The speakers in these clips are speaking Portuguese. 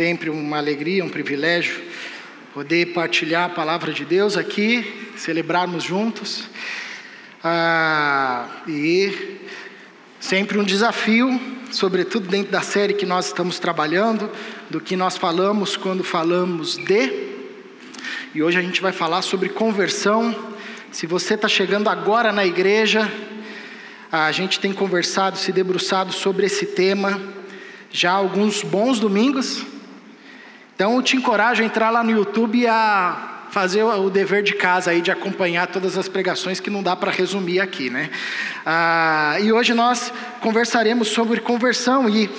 Sempre uma alegria, um privilégio poder partilhar a palavra de Deus aqui, celebrarmos juntos. Ah, e sempre um desafio, sobretudo dentro da série que nós estamos trabalhando, do que nós falamos quando falamos de. E hoje a gente vai falar sobre conversão. Se você está chegando agora na igreja, a gente tem conversado, se debruçado sobre esse tema já alguns bons domingos. Então eu te encorajo a entrar lá no YouTube e a fazer o dever de casa aí de acompanhar todas as pregações que não dá para resumir aqui, né? Ah, e hoje nós conversaremos sobre conversão e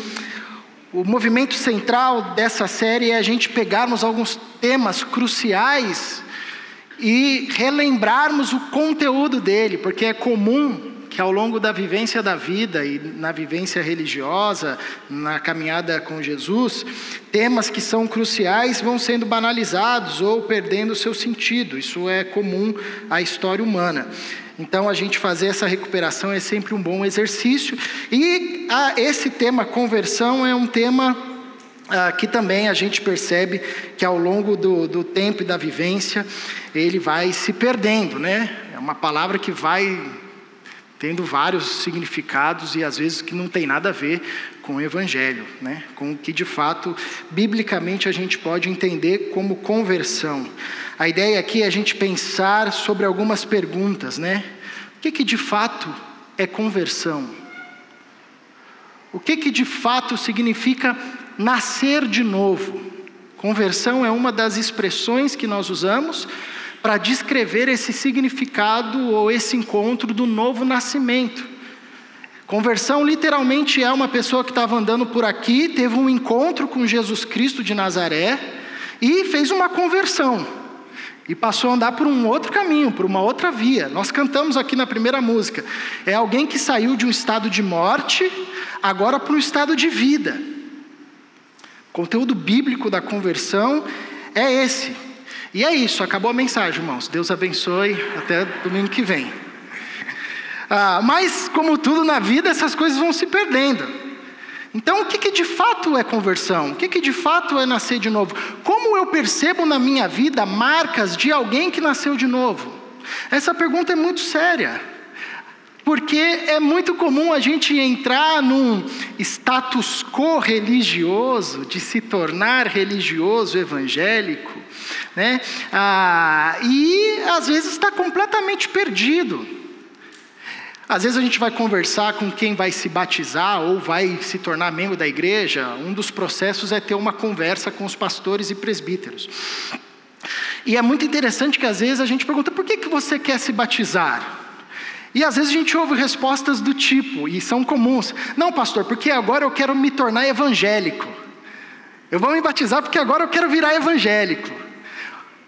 o movimento central dessa série é a gente pegarmos alguns temas cruciais e relembrarmos o conteúdo dele, porque é comum que ao longo da vivência da vida e na vivência religiosa, na caminhada com Jesus, temas que são cruciais vão sendo banalizados ou perdendo seu sentido. Isso é comum à história humana. Então, a gente fazer essa recuperação é sempre um bom exercício. E ah, esse tema, conversão, é um tema ah, que também a gente percebe que ao longo do, do tempo e da vivência ele vai se perdendo, né? É uma palavra que vai tendo vários significados e às vezes que não tem nada a ver com o evangelho, né? Com o que de fato biblicamente a gente pode entender como conversão. A ideia aqui é a gente pensar sobre algumas perguntas, né? O que que de fato é conversão? O que que de fato significa nascer de novo? Conversão é uma das expressões que nós usamos para descrever esse significado ou esse encontro do novo nascimento. Conversão literalmente é uma pessoa que estava andando por aqui, teve um encontro com Jesus Cristo de Nazaré e fez uma conversão. E passou a andar por um outro caminho, por uma outra via. Nós cantamos aqui na primeira música. É alguém que saiu de um estado de morte, agora para um estado de vida. O conteúdo bíblico da conversão é esse. E é isso, acabou a mensagem, irmãos. Deus abençoe. Até domingo que vem. Ah, mas, como tudo na vida, essas coisas vão se perdendo. Então, o que, que de fato é conversão? O que, que de fato é nascer de novo? Como eu percebo na minha vida marcas de alguém que nasceu de novo? Essa pergunta é muito séria. Porque é muito comum a gente entrar num status quo religioso, de se tornar religioso evangélico, né? Ah, e às vezes está completamente perdido. Às vezes a gente vai conversar com quem vai se batizar ou vai se tornar membro da igreja. Um dos processos é ter uma conversa com os pastores e presbíteros. E é muito interessante que às vezes a gente pergunta: por que, que você quer se batizar? E às vezes a gente ouve respostas do tipo, e são comuns: não, pastor, porque agora eu quero me tornar evangélico. Eu vou me batizar porque agora eu quero virar evangélico.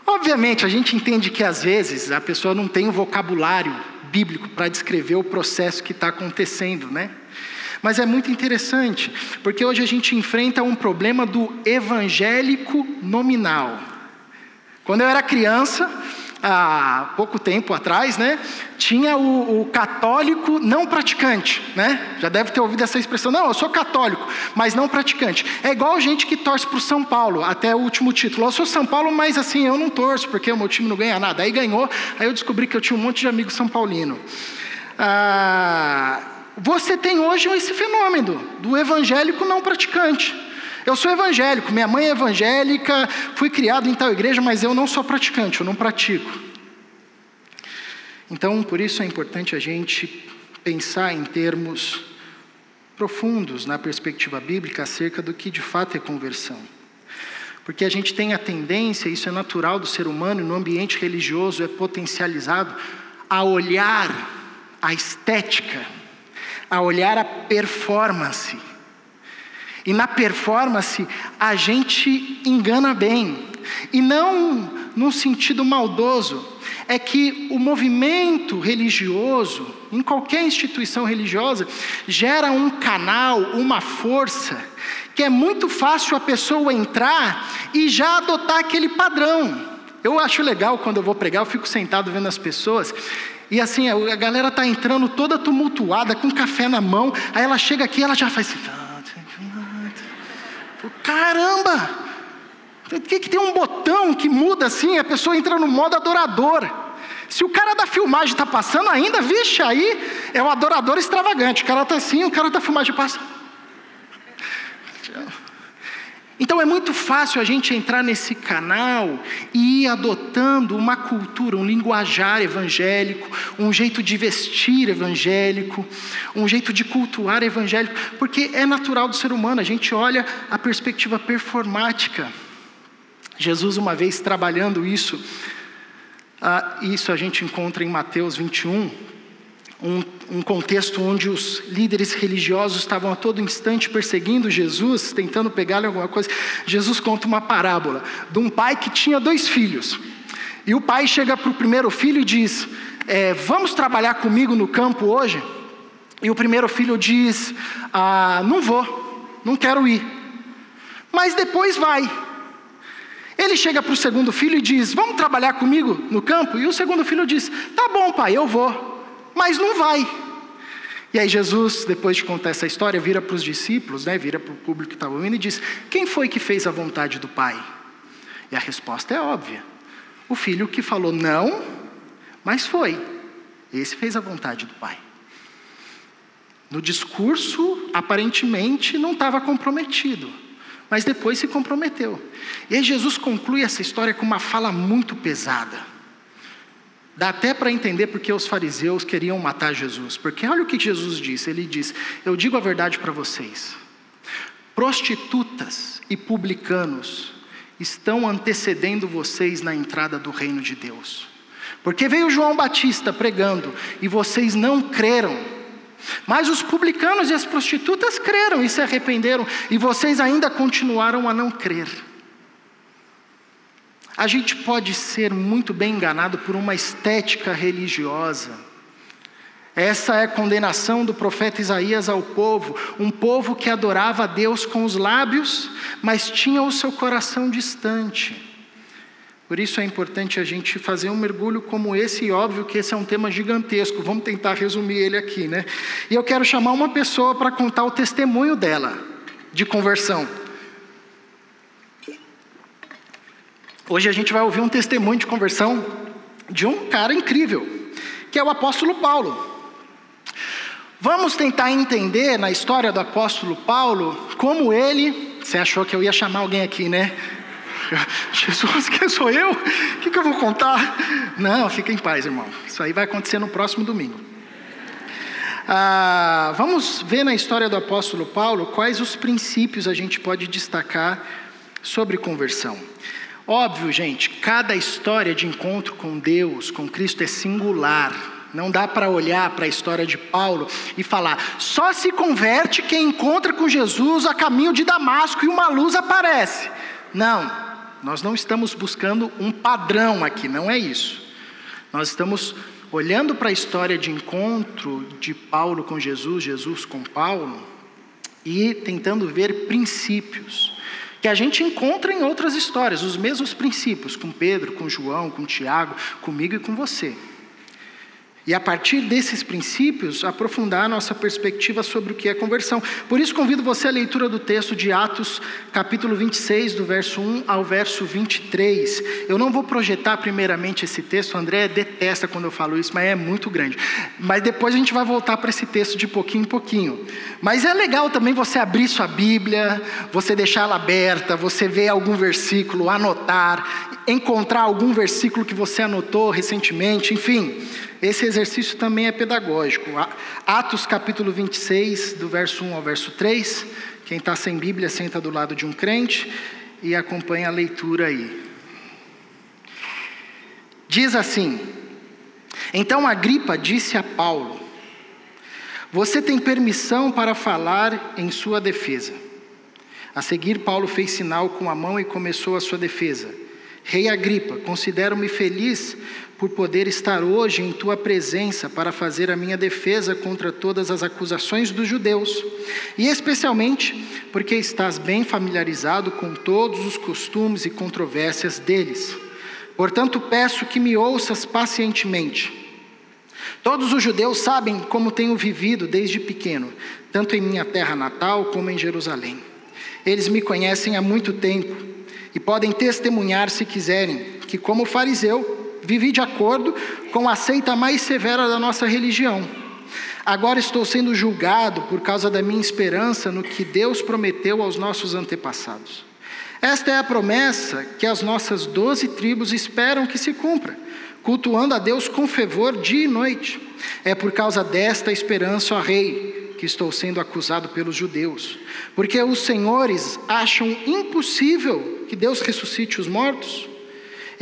Obviamente, a gente entende que às vezes a pessoa não tem o vocabulário bíblico para descrever o processo que está acontecendo, né? Mas é muito interessante, porque hoje a gente enfrenta um problema do evangélico nominal. Quando eu era criança, há pouco tempo atrás, né, tinha o, o, católico não praticante, né? Já deve ter ouvido essa expressão. Não, eu sou católico, mas não praticante. É igual gente que torce para o São Paulo, até o último título. Eu sou São Paulo, mas assim, eu não torço, porque o meu time não ganha nada. Aí ganhou, aí eu descobri que eu tinha um monte de amigos São Paulino. Ah, você tem hoje esse fenômeno do evangélico não praticante. Eu sou evangélico, minha mãe é evangélica, fui criado em tal igreja, mas eu não sou praticante, eu não pratico. Então, por isso é importante a gente pensar em termos profundos na perspectiva bíblica acerca do que de fato é conversão. Porque a gente tem a tendência, isso é natural do ser humano, e no ambiente religioso é potencializado, a olhar a estética, a olhar a performance e na performance a gente engana bem. E não num sentido maldoso. É que o movimento religioso, em qualquer instituição religiosa, gera um canal, uma força, que é muito fácil a pessoa entrar e já adotar aquele padrão. Eu acho legal quando eu vou pregar, eu fico sentado vendo as pessoas e assim, a galera está entrando toda tumultuada, com café na mão. Aí ela chega aqui, ela já faz assim. Caramba! Por que, que tem um botão que muda assim, a pessoa entra no modo adorador? Se o cara da filmagem está passando ainda, vixe, aí é o adorador extravagante. O cara está assim, o cara da filmagem passa. Então é muito fácil a gente entrar nesse canal e ir adotando uma cultura, um linguajar evangélico, um jeito de vestir evangélico, um jeito de cultuar evangélico, porque é natural do ser humano, a gente olha a perspectiva performática. Jesus, uma vez trabalhando isso, ah, isso a gente encontra em Mateus 21, um, um, contexto onde os líderes religiosos estavam a todo instante perseguindo Jesus, tentando pegar-lhe alguma coisa. Jesus conta uma parábola de um pai que tinha dois filhos. E o pai chega para o primeiro filho e diz: é, Vamos trabalhar comigo no campo hoje? E o primeiro filho diz: ah, Não vou, não quero ir. Mas depois vai. Ele chega para o segundo filho e diz: Vamos trabalhar comigo no campo? E o segundo filho diz: Tá bom, pai, eu vou mas não vai. E aí Jesus, depois de contar essa história, vira para os discípulos, né, vira para o público que estava ouvindo e diz: Quem foi que fez a vontade do Pai? E a resposta é óbvia: O filho que falou não, mas foi. Esse fez a vontade do Pai. No discurso, aparentemente, não estava comprometido, mas depois se comprometeu. E aí Jesus conclui essa história com uma fala muito pesada. Dá até para entender porque os fariseus queriam matar Jesus. Porque olha o que Jesus disse: Ele diz: Eu digo a verdade para vocês. Prostitutas e publicanos estão antecedendo vocês na entrada do reino de Deus. Porque veio João Batista pregando e vocês não creram. Mas os publicanos e as prostitutas creram e se arrependeram, e vocês ainda continuaram a não crer. A gente pode ser muito bem enganado por uma estética religiosa. Essa é a condenação do profeta Isaías ao povo, um povo que adorava a Deus com os lábios, mas tinha o seu coração distante. Por isso é importante a gente fazer um mergulho como esse, e óbvio que esse é um tema gigantesco, vamos tentar resumir ele aqui, né? E eu quero chamar uma pessoa para contar o testemunho dela, de conversão. Hoje a gente vai ouvir um testemunho de conversão de um cara incrível, que é o apóstolo Paulo. Vamos tentar entender na história do apóstolo Paulo como ele. Você achou que eu ia chamar alguém aqui, né? Jesus, quem sou eu? O que, eu vou contar? Não, fica em paz, irmão. Isso aí vai acontecer no próximo domingo. Ah, vamos ver na história do apóstolo Paulo quais os princípios a gente pode destacar sobre conversão. Óbvio, gente, cada história de encontro com Deus, com Cristo, é singular. Não dá para olhar para a história de Paulo e falar, só se converte quem encontra com Jesus a caminho de Damasco e uma luz aparece. Não, nós não estamos buscando um padrão aqui, não é isso. Nós estamos olhando para a história de encontro de Paulo com Jesus, Jesus com Paulo, e tentando ver princípios que a gente encontra em outras histórias, os mesmos princípios, com Pedro, com João, com Tiago, comigo e com você. E a partir desses princípios, aprofundar a nossa perspectiva sobre o que é conversão. Por isso, convido você à leitura do texto de Atos, capítulo 26, do verso 1 ao verso 23. Eu não vou projetar primeiramente esse texto, o André detesta quando eu falo isso, mas é muito grande. Mas depois a gente vai voltar para esse texto de pouquinho em pouquinho. Mas é legal também você abrir sua Bíblia, você deixar ela aberta, você ver algum versículo, anotar, encontrar algum versículo que você anotou recentemente, enfim. Esse exercício também é pedagógico. Atos capítulo 26, do verso 1 ao verso 3. Quem está sem Bíblia, senta do lado de um crente e acompanha a leitura aí. Diz assim: Então Agripa disse a Paulo: Você tem permissão para falar em sua defesa. A seguir, Paulo fez sinal com a mão e começou a sua defesa. Rei Agripa, considero-me feliz por poder estar hoje em tua presença para fazer a minha defesa contra todas as acusações dos judeus, e especialmente porque estás bem familiarizado com todos os costumes e controvérsias deles. Portanto, peço que me ouças pacientemente. Todos os judeus sabem como tenho vivido desde pequeno, tanto em minha terra natal como em Jerusalém. Eles me conhecem há muito tempo e podem testemunhar se quiserem que, como fariseu, vivi de acordo com a seita mais severa da nossa religião. Agora estou sendo julgado por causa da minha esperança no que Deus prometeu aos nossos antepassados. Esta é a promessa que as nossas doze tribos esperam que se cumpra, cultuando a Deus com fervor dia e noite. É por causa desta esperança, ó Rei, que estou sendo acusado pelos judeus, porque os senhores acham impossível que Deus ressuscite os mortos.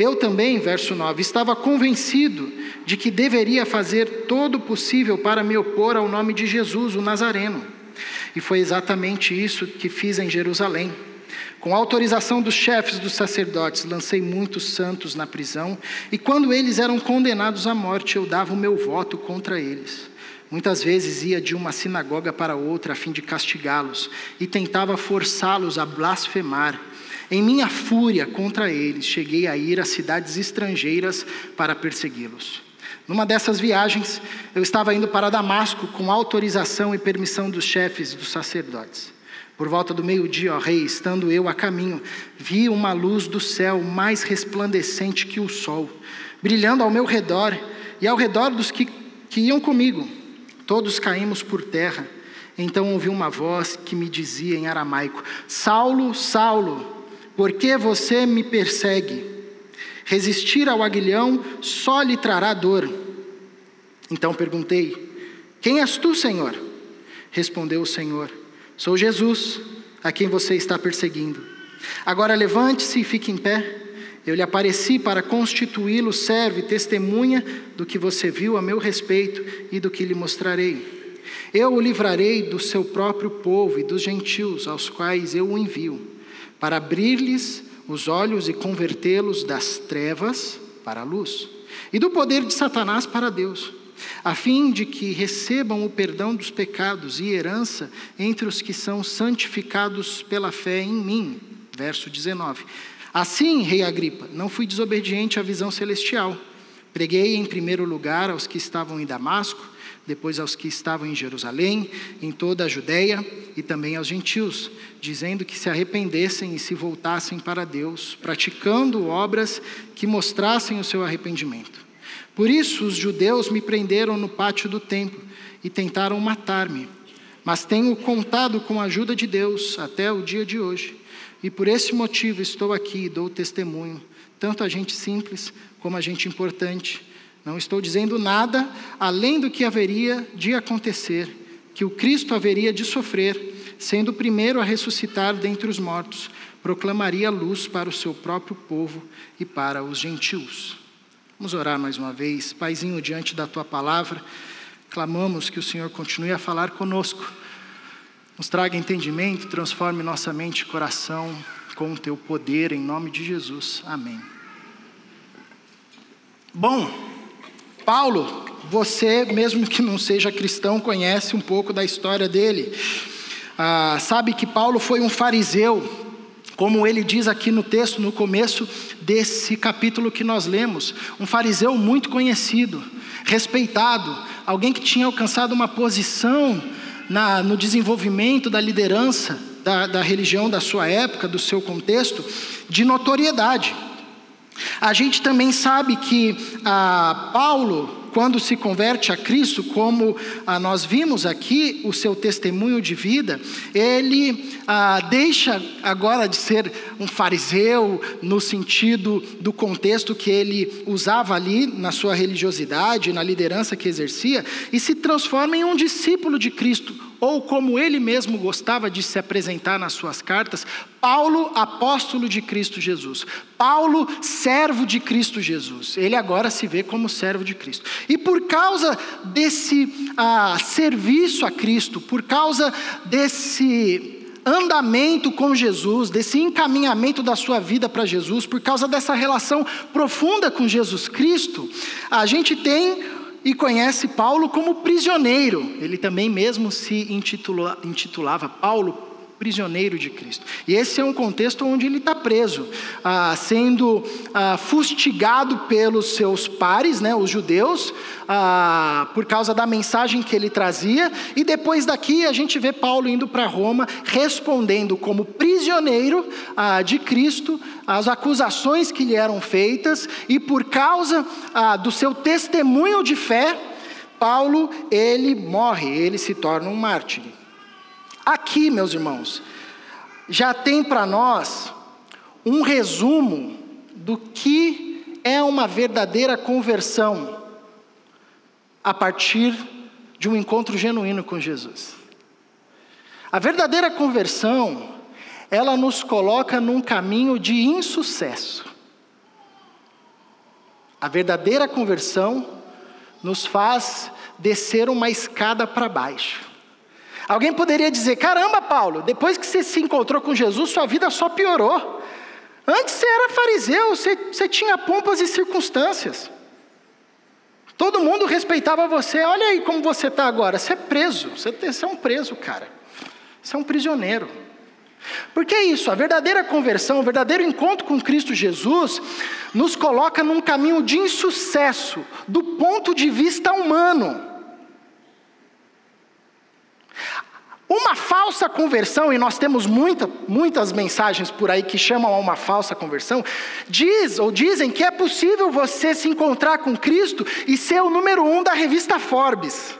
Eu também, verso 9, estava convencido de que deveria fazer todo o possível para me opor ao nome de Jesus, o Nazareno. E foi exatamente isso que fiz em Jerusalém. Com autorização dos chefes dos sacerdotes, lancei muitos santos na prisão, e quando eles eram condenados à morte, eu dava o meu voto contra eles. Muitas vezes ia de uma sinagoga para outra a fim de castigá-los e tentava forçá-los a blasfemar. Em minha fúria contra eles, cheguei a ir a cidades estrangeiras para persegui-los. Numa dessas viagens, eu estava indo para Damasco com autorização e permissão dos chefes dos sacerdotes. Por volta do meio-dia, ó rei, estando eu a caminho, vi uma luz do céu mais resplandecente que o sol, brilhando ao meu redor e ao redor dos que, que iam comigo. Todos caímos por terra. Então ouvi uma voz que me dizia em aramaico: Saulo, Saulo, por que você me persegue? Resistir ao aguilhão só lhe trará dor. Então perguntei: Quem és tu, Senhor? Respondeu o Senhor Sou Jesus, a quem você está perseguindo. Agora levante-se e fique em pé. Eu lhe apareci para constituí-lo servo e testemunha do que você viu a meu respeito e do que lhe mostrarei. Eu o livrarei do seu próprio povo e dos gentios aos quais eu o envio, para abrir-lhes os olhos e convertê-los das trevas para a luz, e do poder de Satanás para Deus a fim de que recebam o perdão dos pecados e herança entre os que são santificados pela fé em mim. Verso 19. Assim, rei Agripa, não fui desobediente à visão celestial. Preguei em primeiro lugar aos que estavam em Damasco, depois aos que estavam em Jerusalém, em toda a Judéia e também aos gentios, dizendo que se arrependessem e se voltassem para Deus, praticando obras que mostrassem o seu arrependimento. Por isso os judeus me prenderam no pátio do templo e tentaram matar-me. Mas tenho contado com a ajuda de Deus até o dia de hoje. E por esse motivo estou aqui e dou testemunho, tanto a gente simples como a gente importante. Não estou dizendo nada além do que haveria de acontecer, que o Cristo haveria de sofrer, sendo o primeiro a ressuscitar dentre os mortos, proclamaria luz para o seu próprio povo e para os gentios. Vamos orar mais uma vez. Paizinho, diante da tua palavra, clamamos que o Senhor continue a falar conosco. Nos traga entendimento, transforme nossa mente e coração com o teu poder, em nome de Jesus. Amém. Bom, Paulo, você, mesmo que não seja cristão, conhece um pouco da história dele. Ah, sabe que Paulo foi um fariseu, como ele diz aqui no texto, no começo desse capítulo que nós lemos, um fariseu muito conhecido, respeitado, alguém que tinha alcançado uma posição na, no desenvolvimento da liderança da, da religião da sua época, do seu contexto, de notoriedade. A gente também sabe que ah, Paulo quando se converte a Cristo, como ah, nós vimos aqui o seu testemunho de vida, ele ah, deixa agora de ser um fariseu no sentido do contexto que ele usava ali na sua religiosidade, na liderança que exercia, e se transforma em um discípulo de Cristo, ou como ele mesmo gostava de se apresentar nas suas cartas, Paulo, apóstolo de Cristo Jesus. Paulo, servo de Cristo Jesus. Ele agora se vê como servo de Cristo. E por causa desse ah, serviço a Cristo, por causa desse andamento com Jesus, desse encaminhamento da sua vida para Jesus, por causa dessa relação profunda com Jesus Cristo, a gente tem e conhece Paulo como prisioneiro. Ele também mesmo se intitula, intitulava Paulo prisioneiro de Cristo. E esse é um contexto onde ele está preso, ah, sendo ah, fustigado pelos seus pares, né, os judeus, ah, por causa da mensagem que ele trazia. E depois daqui a gente vê Paulo indo para Roma, respondendo como prisioneiro ah, de Cristo às acusações que lhe eram feitas, e por causa ah, do seu testemunho de fé, Paulo ele morre, ele se torna um mártir. Aqui, meus irmãos, já tem para nós um resumo do que é uma verdadeira conversão a partir de um encontro genuíno com Jesus. A verdadeira conversão, ela nos coloca num caminho de insucesso. A verdadeira conversão nos faz descer uma escada para baixo. Alguém poderia dizer: caramba, Paulo, depois que você se encontrou com Jesus, sua vida só piorou. Antes você era fariseu, você, você tinha pompas e circunstâncias. Todo mundo respeitava você. Olha aí como você está agora. Você é preso. Você, você é um preso, cara. Você é um prisioneiro. Porque é isso, a verdadeira conversão, o verdadeiro encontro com Cristo Jesus, nos coloca num caminho de insucesso, do ponto de vista humano. Uma falsa conversão, e nós temos muita, muitas mensagens por aí que chamam a uma falsa conversão, diz ou dizem que é possível você se encontrar com Cristo e ser o número um da revista Forbes,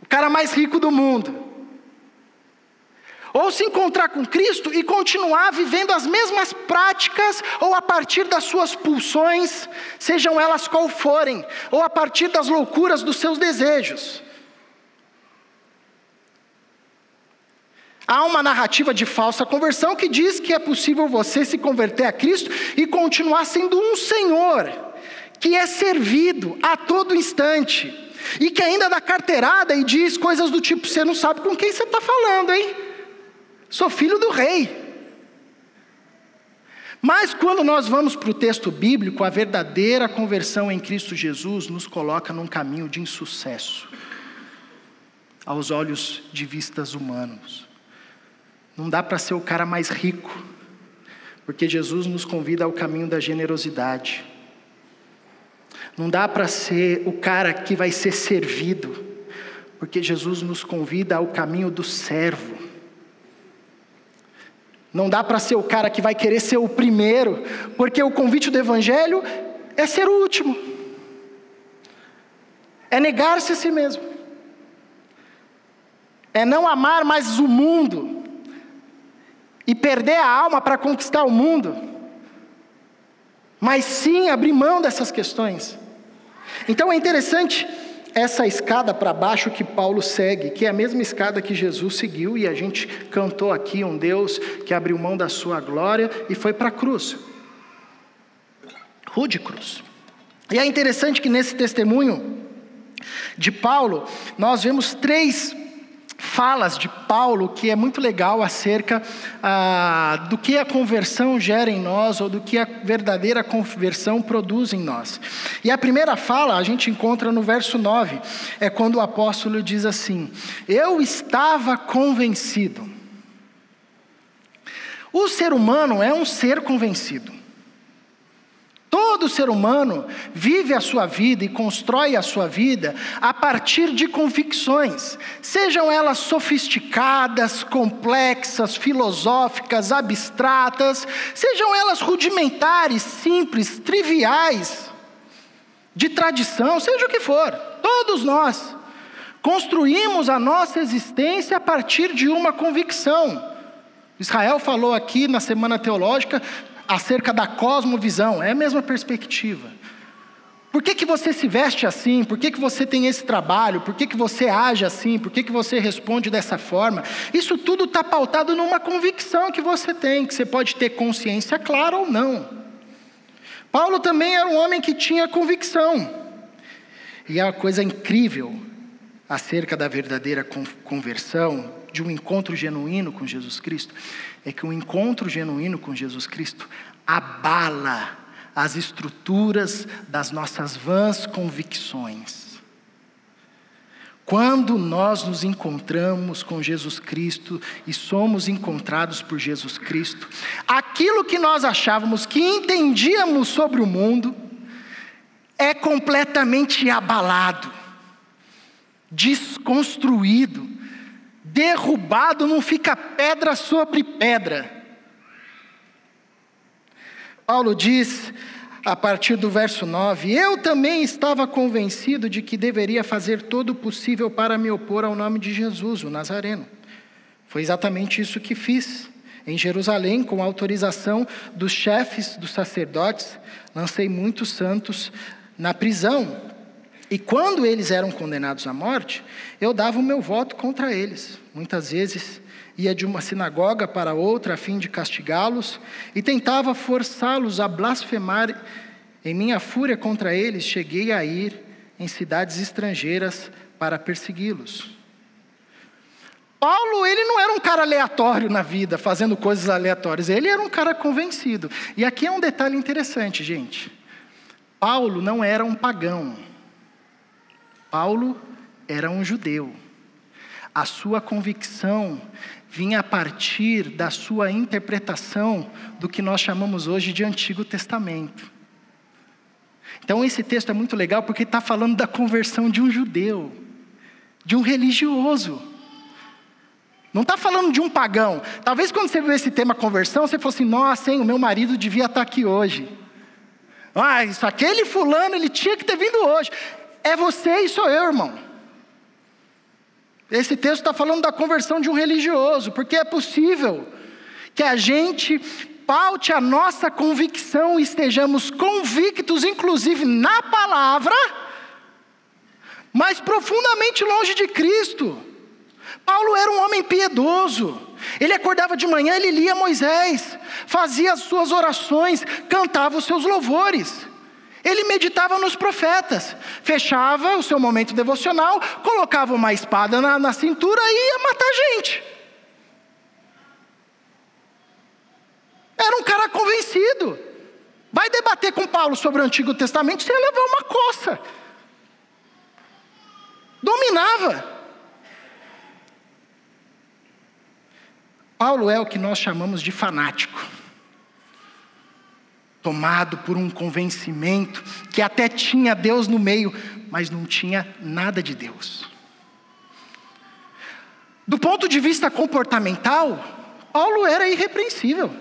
o cara mais rico do mundo. Ou se encontrar com Cristo e continuar vivendo as mesmas práticas, ou a partir das suas pulsões, sejam elas qual forem, ou a partir das loucuras dos seus desejos. Há uma narrativa de falsa conversão que diz que é possível você se converter a Cristo e continuar sendo um Senhor, que é servido a todo instante, e que ainda dá carteirada e diz coisas do tipo: você não sabe com quem você está falando, hein? Sou filho do rei. Mas quando nós vamos para o texto bíblico, a verdadeira conversão em Cristo Jesus nos coloca num caminho de insucesso, aos olhos de vistas humanos. Não dá para ser o cara mais rico, porque Jesus nos convida ao caminho da generosidade. Não dá para ser o cara que vai ser servido, porque Jesus nos convida ao caminho do servo. Não dá para ser o cara que vai querer ser o primeiro, porque o convite do Evangelho é ser o último, é negar-se a si mesmo, é não amar mais o mundo, e perder a alma para conquistar o mundo, mas sim abrir mão dessas questões. Então é interessante essa escada para baixo que Paulo segue, que é a mesma escada que Jesus seguiu, e a gente cantou aqui um Deus que abriu mão da sua glória e foi para a cruz rude cruz. E é interessante que nesse testemunho de Paulo, nós vemos três falas de Paulo que é muito legal acerca ah, do que a conversão gera em nós ou do que a verdadeira conversão produz em nós. E a primeira fala a gente encontra no verso 9, é quando o apóstolo diz assim: Eu estava convencido. O ser humano é um ser convencido. Todo ser humano vive a sua vida e constrói a sua vida a partir de convicções, sejam elas sofisticadas, complexas, filosóficas, abstratas, sejam elas rudimentares, simples, triviais, de tradição, seja o que for, todos nós construímos a nossa existência a partir de uma convicção. Israel falou aqui na semana teológica acerca da cosmovisão, é a mesma perspectiva. Por que, que você se veste assim? Por que, que você tem esse trabalho? Por que, que você age assim? Por que, que você responde dessa forma? Isso tudo está pautado numa convicção que você tem, que você pode ter consciência clara ou não. Paulo também era um homem que tinha convicção. E é uma coisa incrível acerca da verdadeira conversão, de um encontro genuíno com Jesus Cristo, é que um encontro genuíno com Jesus Cristo abala as estruturas das nossas vãs convicções. Quando nós nos encontramos com Jesus Cristo e somos encontrados por Jesus Cristo, aquilo que nós achávamos que entendíamos sobre o mundo é completamente abalado, desconstruído, derrubado, não fica pedra sobre pedra. Paulo diz a partir do verso 9: Eu também estava convencido de que deveria fazer todo o possível para me opor ao nome de Jesus, o Nazareno. Foi exatamente isso que fiz. Em Jerusalém, com autorização dos chefes dos sacerdotes, lancei muitos santos na prisão. E quando eles eram condenados à morte, eu dava o meu voto contra eles. Muitas vezes ia de uma sinagoga para outra a fim de castigá-los e tentava forçá-los a blasfemar. Em minha fúria contra eles, cheguei a ir em cidades estrangeiras para persegui-los. Paulo, ele não era um cara aleatório na vida, fazendo coisas aleatórias, ele era um cara convencido. E aqui é um detalhe interessante, gente. Paulo não era um pagão. Paulo era um judeu. A sua convicção vinha a partir da sua interpretação do que nós chamamos hoje de Antigo Testamento. Então, esse texto é muito legal porque está falando da conversão de um judeu, de um religioso. Não está falando de um pagão. Talvez quando você viu esse tema conversão, você fosse assim: nossa, hein, o meu marido devia estar tá aqui hoje. Ah, isso, aquele fulano, ele tinha que ter vindo hoje. É você e sou eu, irmão. Esse texto está falando da conversão de um religioso, porque é possível que a gente paute a nossa convicção e estejamos convictos, inclusive na palavra, mas profundamente longe de Cristo. Paulo era um homem piedoso. Ele acordava de manhã, ele lia Moisés, fazia as suas orações, cantava os seus louvores. Ele meditava nos profetas, fechava o seu momento devocional, colocava uma espada na, na cintura e ia matar gente. Era um cara convencido. Vai debater com Paulo sobre o Antigo Testamento, ia levar uma coça. Dominava. Paulo é o que nós chamamos de fanático tomado por um convencimento que até tinha Deus no meio, mas não tinha nada de Deus. Do ponto de vista comportamental, Paulo era irrepreensível.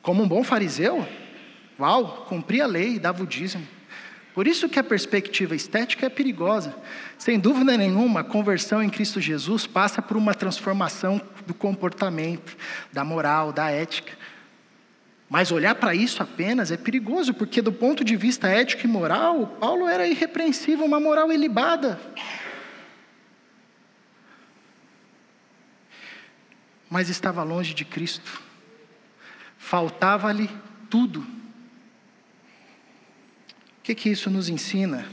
Como um bom fariseu, uau, cumpria a lei, dava o dízimo. Por isso que a perspectiva estética é perigosa. Sem dúvida nenhuma, a conversão em Cristo Jesus passa por uma transformação do comportamento, da moral, da ética. Mas olhar para isso apenas é perigoso, porque do ponto de vista ético e moral, Paulo era irrepreensível, uma moral ilibada. Mas estava longe de Cristo. Faltava-lhe tudo. O que, que isso nos ensina?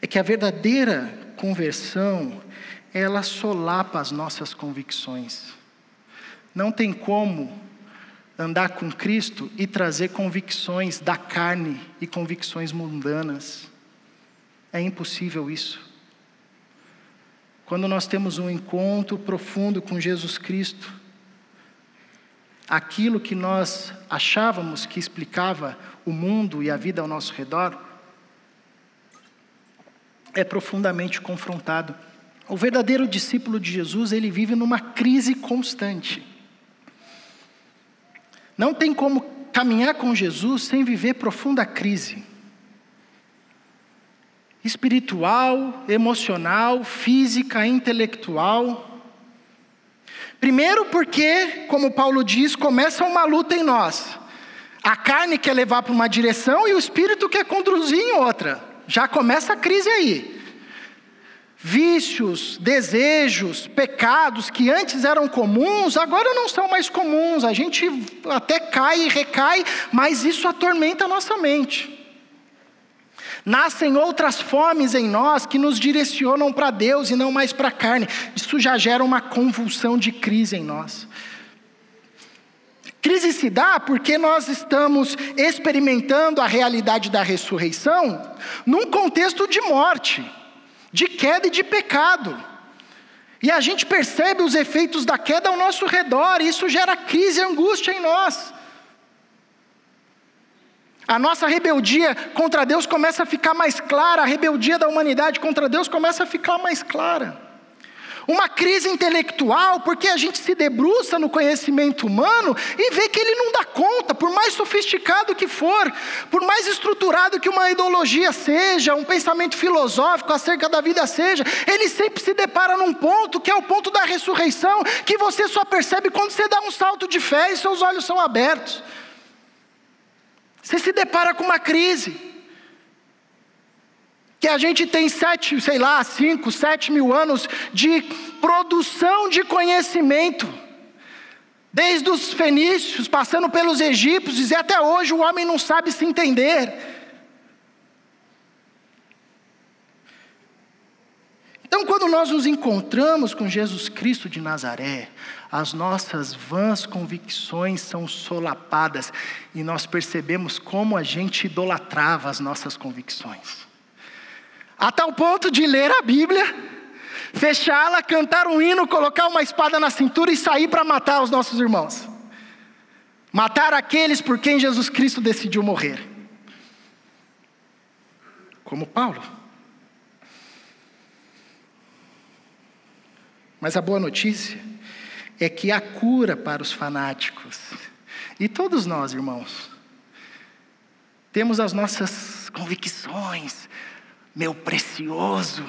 É que a verdadeira conversão, ela solapa as nossas convicções. Não tem como andar com Cristo e trazer convicções da carne e convicções mundanas. É impossível isso. Quando nós temos um encontro profundo com Jesus Cristo, aquilo que nós achávamos que explicava o mundo e a vida ao nosso redor, é profundamente confrontado. O verdadeiro discípulo de Jesus, ele vive numa crise constante. Não tem como caminhar com Jesus sem viver profunda crise espiritual, emocional, física, intelectual. Primeiro, porque, como Paulo diz, começa uma luta em nós. A carne quer levar para uma direção e o espírito quer conduzir em outra. Já começa a crise aí vícios, desejos, pecados que antes eram comuns, agora não são mais comuns. A gente até cai e recai, mas isso atormenta a nossa mente. Nascem outras fomes em nós que nos direcionam para Deus e não mais para a carne. Isso já gera uma convulsão de crise em nós. Crise se dá porque nós estamos experimentando a realidade da ressurreição num contexto de morte. De queda e de pecado. E a gente percebe os efeitos da queda ao nosso redor, e isso gera crise e angústia em nós. A nossa rebeldia contra Deus começa a ficar mais clara, a rebeldia da humanidade contra Deus começa a ficar mais clara. Uma crise intelectual, porque a gente se debruça no conhecimento humano e vê que ele não dá conta, por mais sofisticado que for, por mais estruturado que uma ideologia seja, um pensamento filosófico acerca da vida seja, ele sempre se depara num ponto que é o ponto da ressurreição, que você só percebe quando você dá um salto de fé e seus olhos são abertos. Você se depara com uma crise que a gente tem sete, sei lá, cinco, sete mil anos de produção de conhecimento. Desde os fenícios, passando pelos egípcios, e até hoje o homem não sabe se entender. Então, quando nós nos encontramos com Jesus Cristo de Nazaré, as nossas vãs convicções são solapadas e nós percebemos como a gente idolatrava as nossas convicções a tal ponto de ler a Bíblia, fechá-la, cantar um hino, colocar uma espada na cintura e sair para matar os nossos irmãos. Matar aqueles por quem Jesus Cristo decidiu morrer. Como Paulo. Mas a boa notícia é que há cura para os fanáticos. E todos nós, irmãos, temos as nossas convicções, meu precioso.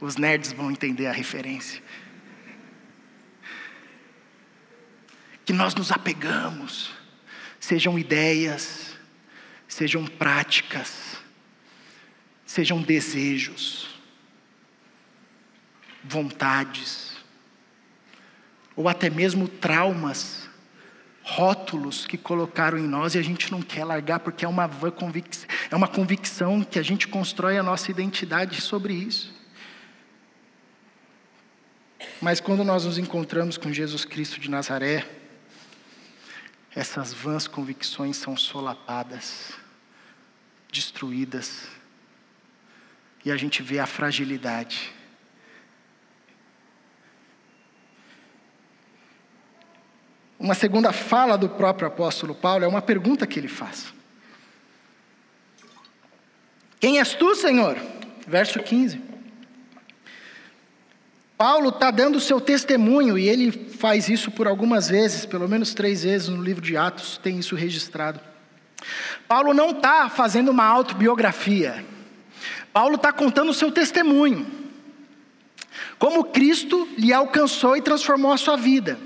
Os nerds vão entender a referência. Que nós nos apegamos, sejam ideias, sejam práticas, sejam desejos, vontades, ou até mesmo traumas rótulos que colocaram em nós e a gente não quer largar porque é uma, é uma convicção que a gente constrói a nossa identidade sobre isso. Mas quando nós nos encontramos com Jesus Cristo de Nazaré, essas vãs convicções são solapadas, destruídas, e a gente vê a fragilidade Uma segunda fala do próprio apóstolo Paulo é uma pergunta que ele faz. Quem és tu, Senhor? Verso 15. Paulo está dando o seu testemunho e ele faz isso por algumas vezes, pelo menos três vezes no livro de Atos tem isso registrado. Paulo não está fazendo uma autobiografia. Paulo está contando o seu testemunho. Como Cristo lhe alcançou e transformou a sua vida.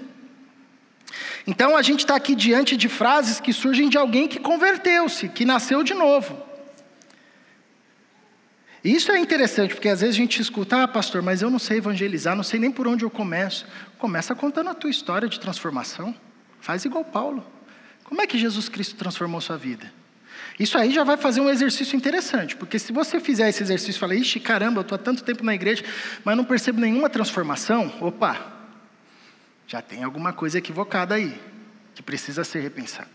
Então a gente está aqui diante de frases que surgem de alguém que converteu-se, que nasceu de novo. E isso é interessante, porque às vezes a gente escuta, ah, pastor, mas eu não sei evangelizar, não sei nem por onde eu começo. Começa contando a tua história de transformação. Faz igual Paulo. Como é que Jesus Cristo transformou sua vida? Isso aí já vai fazer um exercício interessante, porque se você fizer esse exercício e falar, ixi, caramba, eu estou há tanto tempo na igreja, mas não percebo nenhuma transformação, opa, já tem alguma coisa equivocada aí, que precisa ser repensada.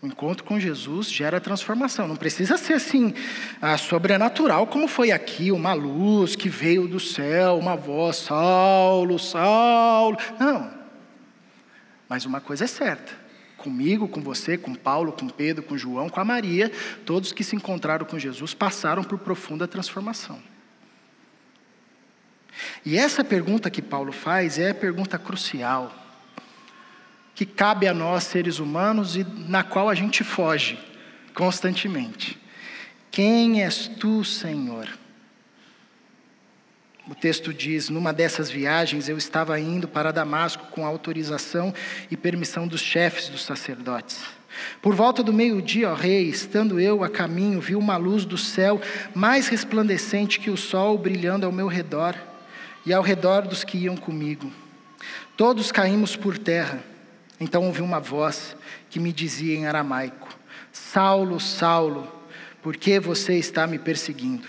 O encontro com Jesus gera transformação. Não precisa ser assim, ah, sobrenatural, como foi aqui, uma luz que veio do céu, uma voz, Saulo, Saulo. Não. Mas uma coisa é certa: comigo, com você, com Paulo, com Pedro, com João, com a Maria, todos que se encontraram com Jesus passaram por profunda transformação. E essa pergunta que Paulo faz é a pergunta crucial, que cabe a nós seres humanos e na qual a gente foge constantemente. Quem és tu, Senhor? O texto diz: Numa dessas viagens eu estava indo para Damasco com autorização e permissão dos chefes dos sacerdotes. Por volta do meio-dia, ó rei, estando eu a caminho, vi uma luz do céu mais resplandecente que o sol brilhando ao meu redor e ao redor dos que iam comigo. Todos caímos por terra. Então ouvi uma voz que me dizia em aramaico: Saulo, Saulo, por que você está me perseguindo?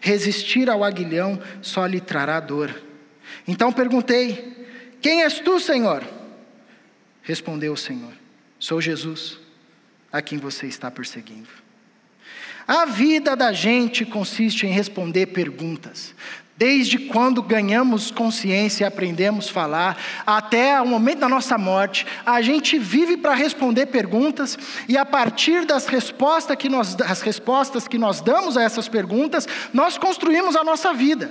Resistir ao aguilhão só lhe trará dor. Então perguntei: Quem és tu, Senhor? Respondeu o Senhor: Sou Jesus, a quem você está perseguindo. A vida da gente consiste em responder perguntas. Desde quando ganhamos consciência e aprendemos a falar, até o momento da nossa morte, a gente vive para responder perguntas, e a partir das respostas, que nós, as respostas que nós damos a essas perguntas, nós construímos a nossa vida.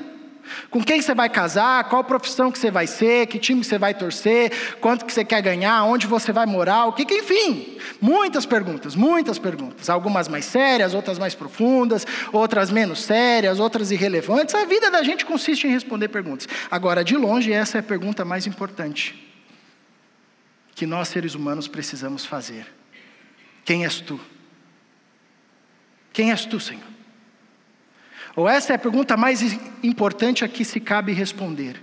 Com quem você vai casar, qual profissão que você vai ser, que time você vai torcer, quanto que você quer ganhar, onde você vai morar, o que, que enfim, muitas perguntas, muitas perguntas, algumas mais sérias, outras mais profundas, outras menos sérias, outras irrelevantes. A vida da gente consiste em responder perguntas. Agora, de longe, essa é a pergunta mais importante que nós seres humanos precisamos fazer. Quem és tu? Quem és tu, Senhor? Ou essa é a pergunta mais importante a que se cabe responder: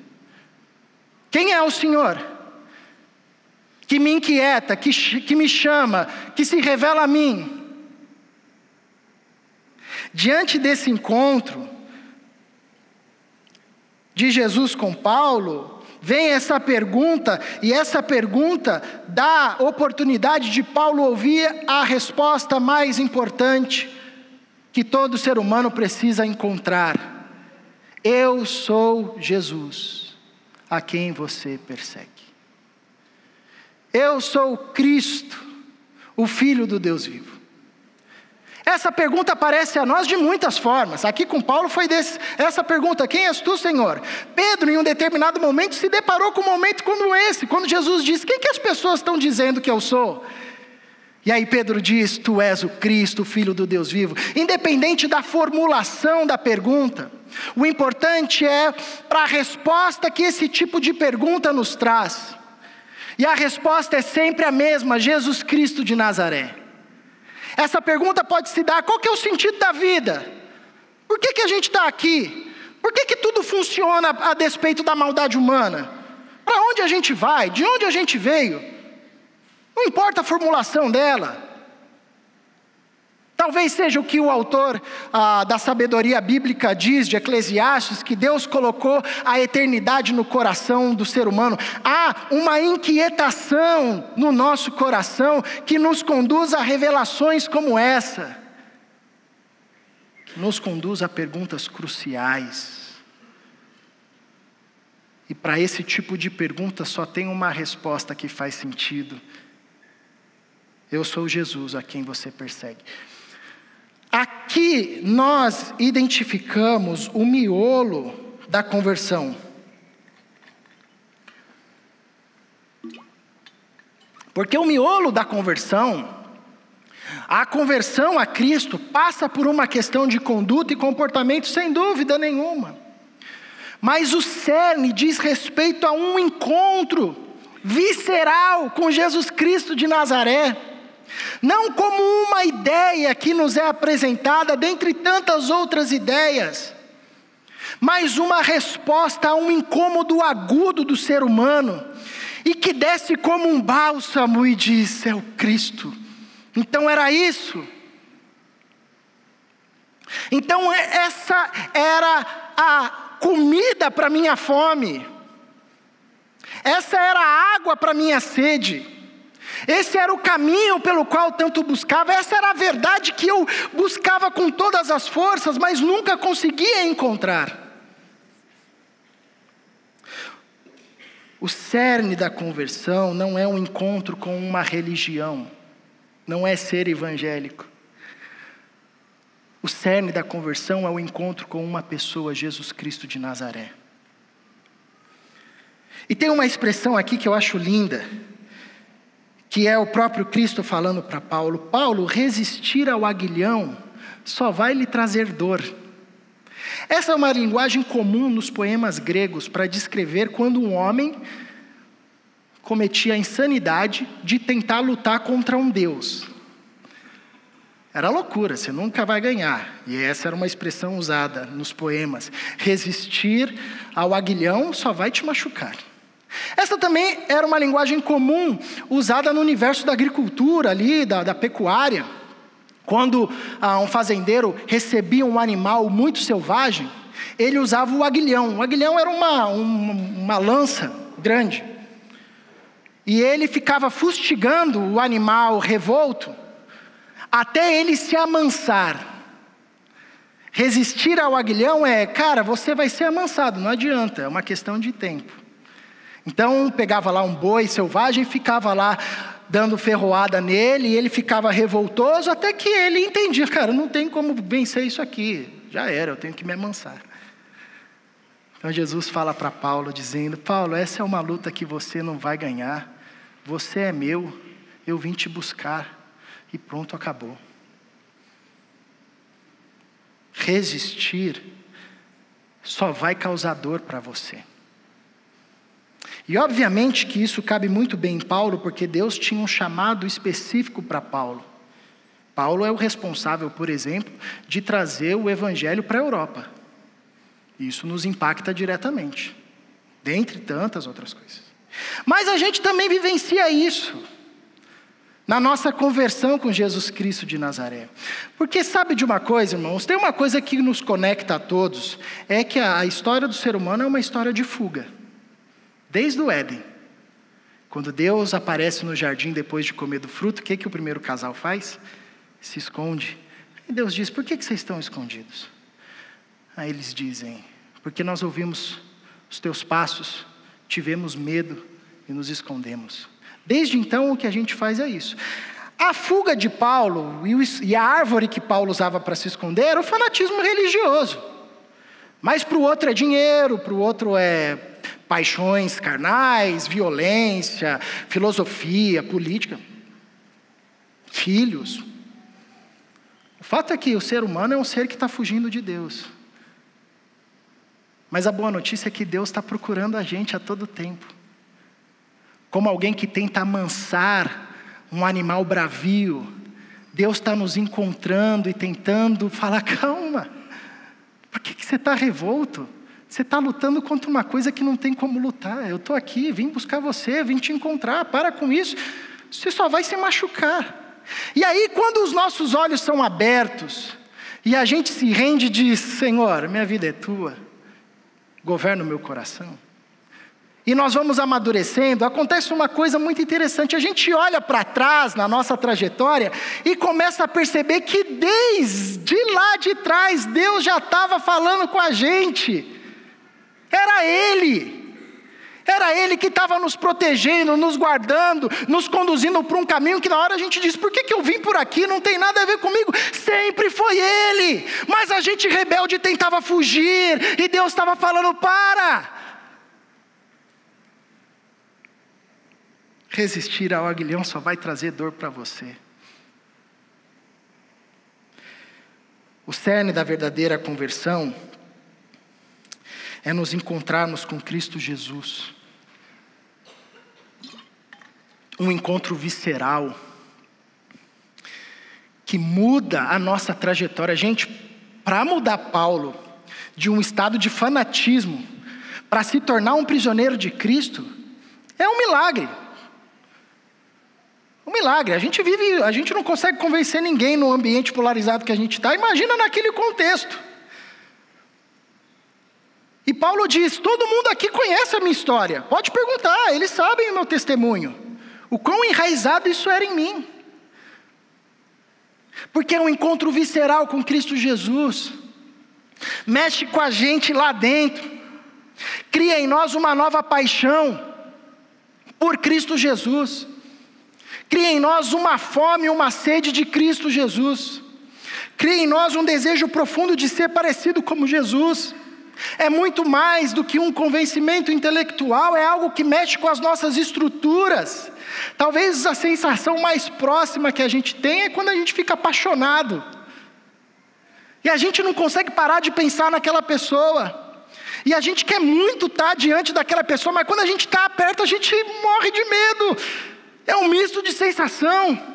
Quem é o Senhor? Que me inquieta, que, que me chama, que se revela a mim. Diante desse encontro de Jesus com Paulo, vem essa pergunta, e essa pergunta dá oportunidade de Paulo ouvir a resposta mais importante que todo ser humano precisa encontrar. Eu sou Jesus, a quem você persegue. Eu sou Cristo, o Filho do Deus vivo. Essa pergunta aparece a nós de muitas formas. Aqui com Paulo foi desse, essa pergunta: Quem és tu, Senhor? Pedro, em um determinado momento, se deparou com um momento como esse, quando Jesus diz: Quem que as pessoas estão dizendo que eu sou? E aí Pedro diz: Tu és o Cristo, Filho do Deus vivo. Independente da formulação da pergunta, o importante é para a resposta que esse tipo de pergunta nos traz. E a resposta é sempre a mesma: Jesus Cristo de Nazaré. Essa pergunta pode se dar: qual que é o sentido da vida? Por que, que a gente está aqui? Por que, que tudo funciona a despeito da maldade humana? Para onde a gente vai? De onde a gente veio? Não importa a formulação dela. Talvez seja o que o autor ah, da sabedoria bíblica diz de Eclesiastes, que Deus colocou a eternidade no coração do ser humano. Há uma inquietação no nosso coração que nos conduz a revelações como essa, que nos conduz a perguntas cruciais. E para esse tipo de pergunta só tem uma resposta que faz sentido eu sou Jesus a quem você persegue. Aqui nós identificamos o miolo da conversão. Porque o miolo da conversão, a conversão a Cristo passa por uma questão de conduta e comportamento, sem dúvida nenhuma. Mas o cerne diz respeito a um encontro visceral com Jesus Cristo de Nazaré não como uma ideia que nos é apresentada dentre tantas outras ideias, mas uma resposta a um incômodo agudo do ser humano, e que desce como um bálsamo e diz: É o Cristo. Então era isso. Então essa era a comida para minha fome, essa era a água para minha sede. Esse era o caminho pelo qual tanto buscava, essa era a verdade que eu buscava com todas as forças, mas nunca conseguia encontrar. O cerne da conversão não é um encontro com uma religião, não é ser evangélico. O cerne da conversão é o encontro com uma pessoa, Jesus Cristo de Nazaré. E tem uma expressão aqui que eu acho linda que é o próprio Cristo falando para Paulo: Paulo, resistir ao aguilhão só vai lhe trazer dor. Essa é uma linguagem comum nos poemas gregos para descrever quando um homem cometia a insanidade de tentar lutar contra um Deus. Era loucura, você nunca vai ganhar. E essa era uma expressão usada nos poemas. Resistir ao aguilhão só vai te machucar. Essa também era uma linguagem comum usada no universo da agricultura ali, da, da pecuária. Quando ah, um fazendeiro recebia um animal muito selvagem, ele usava o aguilhão. O aguilhão era uma, uma, uma lança grande. E ele ficava fustigando o animal revolto até ele se amansar. Resistir ao aguilhão é, cara, você vai ser amansado, não adianta, é uma questão de tempo. Então pegava lá um boi selvagem, ficava lá dando ferroada nele, e ele ficava revoltoso, até que ele entendia, cara, não tem como vencer isso aqui, já era, eu tenho que me amansar. Então Jesus fala para Paulo, dizendo: Paulo, essa é uma luta que você não vai ganhar, você é meu, eu vim te buscar, e pronto, acabou. Resistir só vai causar dor para você. E obviamente que isso cabe muito bem em Paulo, porque Deus tinha um chamado específico para Paulo. Paulo é o responsável, por exemplo, de trazer o evangelho para a Europa. Isso nos impacta diretamente, dentre tantas outras coisas. Mas a gente também vivencia isso na nossa conversão com Jesus Cristo de Nazaré. Porque sabe de uma coisa, irmãos? Tem uma coisa que nos conecta a todos, é que a história do ser humano é uma história de fuga. Desde o Éden. Quando Deus aparece no jardim depois de comer do fruto, o que, que o primeiro casal faz? Se esconde. E Deus diz: Por que, que vocês estão escondidos? Aí eles dizem: Porque nós ouvimos os teus passos, tivemos medo e nos escondemos. Desde então, o que a gente faz é isso. A fuga de Paulo e a árvore que Paulo usava para se esconder era o fanatismo religioso. Mas para o outro é dinheiro, para o outro é paixões carnais, violência, filosofia, política, filhos. O fato é que o ser humano é um ser que está fugindo de Deus. Mas a boa notícia é que Deus está procurando a gente a todo tempo. Como alguém que tenta amansar um animal bravio, Deus está nos encontrando e tentando falar: calma, por que, que você está revolto? Você está lutando contra uma coisa que não tem como lutar. Eu estou aqui, vim buscar você, vim te encontrar. Para com isso. Você só vai se machucar. E aí, quando os nossos olhos são abertos e a gente se rende e diz: Senhor, minha vida é tua, governa o meu coração. E nós vamos amadurecendo, acontece uma coisa muito interessante. A gente olha para trás na nossa trajetória e começa a perceber que desde lá de trás Deus já estava falando com a gente. Era Ele. Era Ele que estava nos protegendo, nos guardando, nos conduzindo para um caminho que na hora a gente diz: por que, que eu vim por aqui? Não tem nada a ver comigo. Sempre foi Ele. Mas a gente rebelde tentava fugir e Deus estava falando: para. Resistir ao aguilhão só vai trazer dor para você. O cerne da verdadeira conversão é nos encontrarmos com Cristo Jesus. Um encontro visceral, que muda a nossa trajetória. Gente, para mudar Paulo de um estado de fanatismo para se tornar um prisioneiro de Cristo, é um milagre. Um milagre. A gente vive, a gente não consegue convencer ninguém no ambiente polarizado que a gente está. Imagina naquele contexto. E Paulo diz: todo mundo aqui conhece a minha história, pode perguntar, eles sabem o meu testemunho, o quão enraizado isso era em mim. Porque é um encontro visceral com Cristo Jesus, mexe com a gente lá dentro, cria em nós uma nova paixão por Cristo Jesus, cria em nós uma fome, uma sede de Cristo Jesus, cria em nós um desejo profundo de ser parecido como Jesus. É muito mais do que um convencimento intelectual, é algo que mexe com as nossas estruturas. Talvez a sensação mais próxima que a gente tem é quando a gente fica apaixonado. E a gente não consegue parar de pensar naquela pessoa. E a gente quer muito estar diante daquela pessoa, mas quando a gente está perto, a gente morre de medo. É um misto de sensação.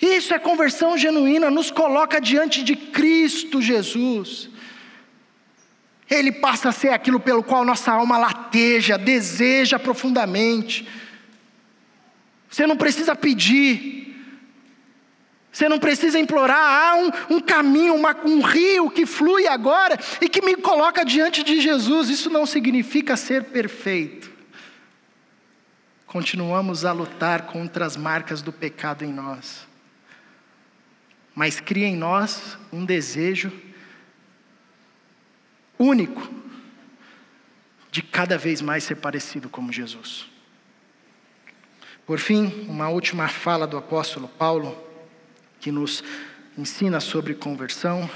Isso é conversão genuína, nos coloca diante de Cristo Jesus. Ele passa a ser aquilo pelo qual nossa alma lateja, deseja profundamente. Você não precisa pedir, você não precisa implorar, há um, um caminho, uma, um rio que flui agora e que me coloca diante de Jesus. Isso não significa ser perfeito. Continuamos a lutar contra as marcas do pecado em nós. mas cria em nós um desejo único de cada vez mais ser parecido como Jesus. Por fim, uma última fala do apóstolo Paulo, que nos ensina sobre conversão,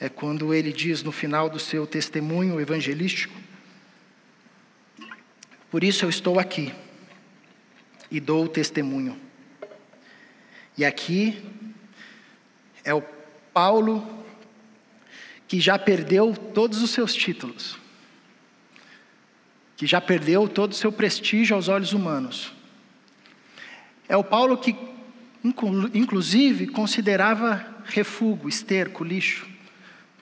é quando ele diz no final do seu testemunho evangelístico: Por isso eu estou aqui e dou o testemunho. E aqui é o Paulo que já perdeu todos os seus títulos, que já perdeu todo o seu prestígio aos olhos humanos. É o Paulo que, inclusive, considerava refúgio, esterco, lixo,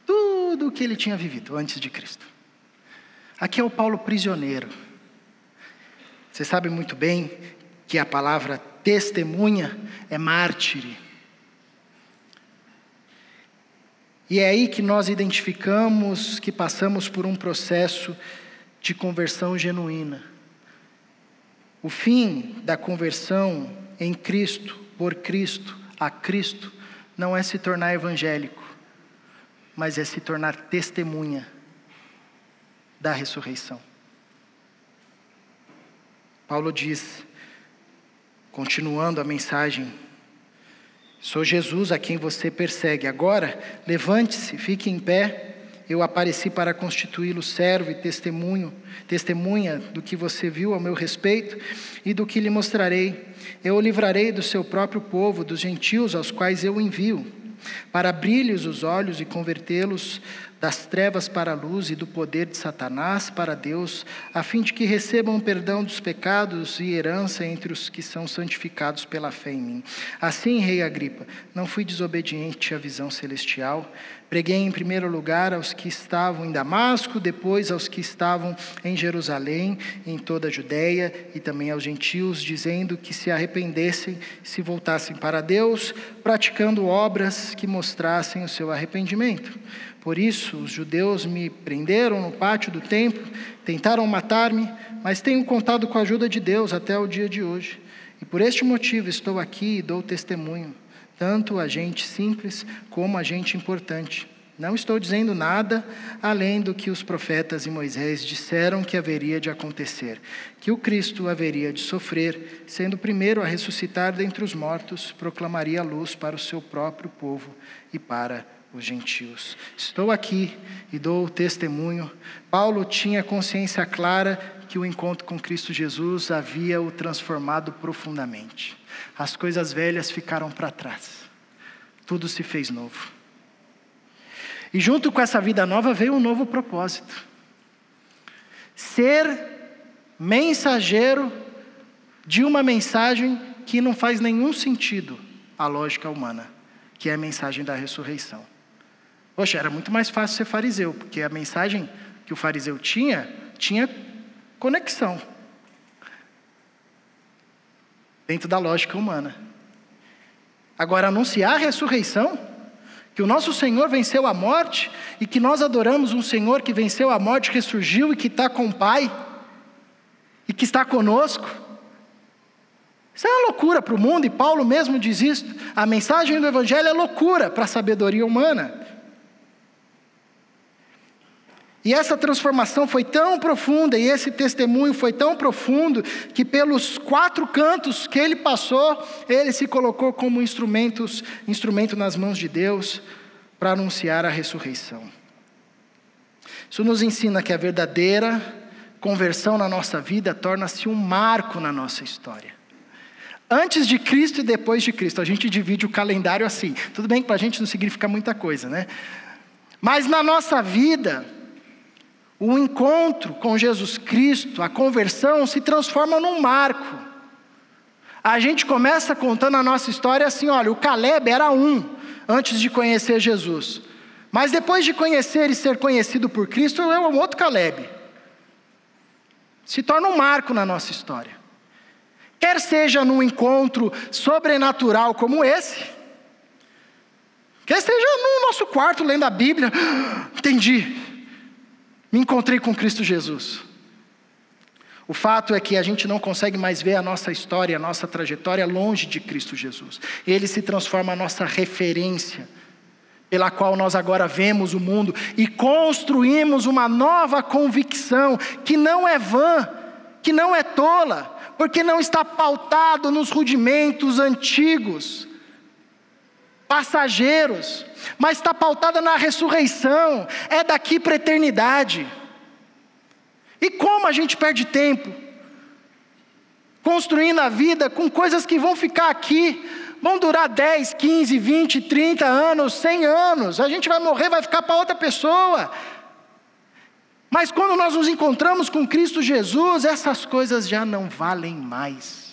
tudo o que ele tinha vivido antes de Cristo. Aqui é o Paulo prisioneiro. Você sabe muito bem que a palavra testemunha é mártire. E é aí que nós identificamos que passamos por um processo de conversão genuína. O fim da conversão em Cristo, por Cristo, a Cristo, não é se tornar evangélico, mas é se tornar testemunha da ressurreição. Paulo diz, continuando a mensagem, sou Jesus a quem você persegue. Agora, levante-se, fique em pé. Eu apareci para constituí-lo servo e testemunho, testemunha do que você viu ao meu respeito e do que lhe mostrarei. Eu o livrarei do seu próprio povo, dos gentios aos quais eu envio para abrir-lhes os olhos e convertê-los das trevas para a luz e do poder de Satanás para Deus, a fim de que recebam perdão dos pecados e herança entre os que são santificados pela fé em mim. Assim, rei Agripa, não fui desobediente à visão celestial, Preguei em primeiro lugar aos que estavam em Damasco, depois aos que estavam em Jerusalém, em toda a Judéia e também aos gentios, dizendo que se arrependessem, se voltassem para Deus, praticando obras que mostrassem o seu arrependimento. Por isso, os judeus me prenderam no pátio do templo, tentaram matar-me, mas tenho contado com a ajuda de Deus até o dia de hoje. E por este motivo estou aqui e dou testemunho tanto a gente simples como a gente importante. Não estou dizendo nada além do que os profetas e Moisés disseram que haveria de acontecer: que o Cristo haveria de sofrer, sendo o primeiro a ressuscitar dentre os mortos, proclamaria a luz para o seu próprio povo e para os gentios. Estou aqui e dou testemunho. Paulo tinha consciência clara que o encontro com Cristo Jesus havia o transformado profundamente. As coisas velhas ficaram para trás. Tudo se fez novo. E junto com essa vida nova veio um novo propósito: ser mensageiro de uma mensagem que não faz nenhum sentido à lógica humana, que é a mensagem da ressurreição. Poxa, era muito mais fácil ser fariseu, porque a mensagem que o fariseu tinha, tinha conexão dentro da lógica humana. Agora, anunciar a ressurreição, que o nosso Senhor venceu a morte e que nós adoramos um Senhor que venceu a morte, ressurgiu e que está com o Pai e que está conosco. Isso é uma loucura para o mundo, e Paulo mesmo diz isso. A mensagem do Evangelho é loucura para a sabedoria humana. E essa transformação foi tão profunda e esse testemunho foi tão profundo que pelos quatro cantos que ele passou, ele se colocou como instrumentos, instrumento nas mãos de Deus para anunciar a ressurreição. Isso nos ensina que a verdadeira conversão na nossa vida torna-se um marco na nossa história. Antes de Cristo e depois de Cristo. A gente divide o calendário assim. Tudo bem que para a gente não significa muita coisa, né? Mas na nossa vida, o encontro com Jesus Cristo, a conversão, se transforma num marco. A gente começa contando a nossa história assim: olha, o Caleb era um antes de conhecer Jesus. Mas depois de conhecer e ser conhecido por Cristo, é um outro Caleb. Se torna um marco na nossa história. Quer seja num encontro sobrenatural como esse, quer seja no nosso quarto lendo a Bíblia, entendi, me encontrei com Cristo Jesus. O fato é que a gente não consegue mais ver a nossa história, a nossa trajetória longe de Cristo Jesus. Ele se transforma a nossa referência, pela qual nós agora vemos o mundo e construímos uma nova convicção que não é vã, que não é tola, porque não está pautado nos rudimentos antigos, passageiros, mas está pautada na ressurreição, é daqui para a eternidade. E como a gente perde tempo construindo a vida com coisas que vão ficar aqui, vão durar 10, 15, 20, 30 anos, 100 anos. A gente vai morrer, vai ficar para outra pessoa. Mas quando nós nos encontramos com Cristo Jesus, essas coisas já não valem mais.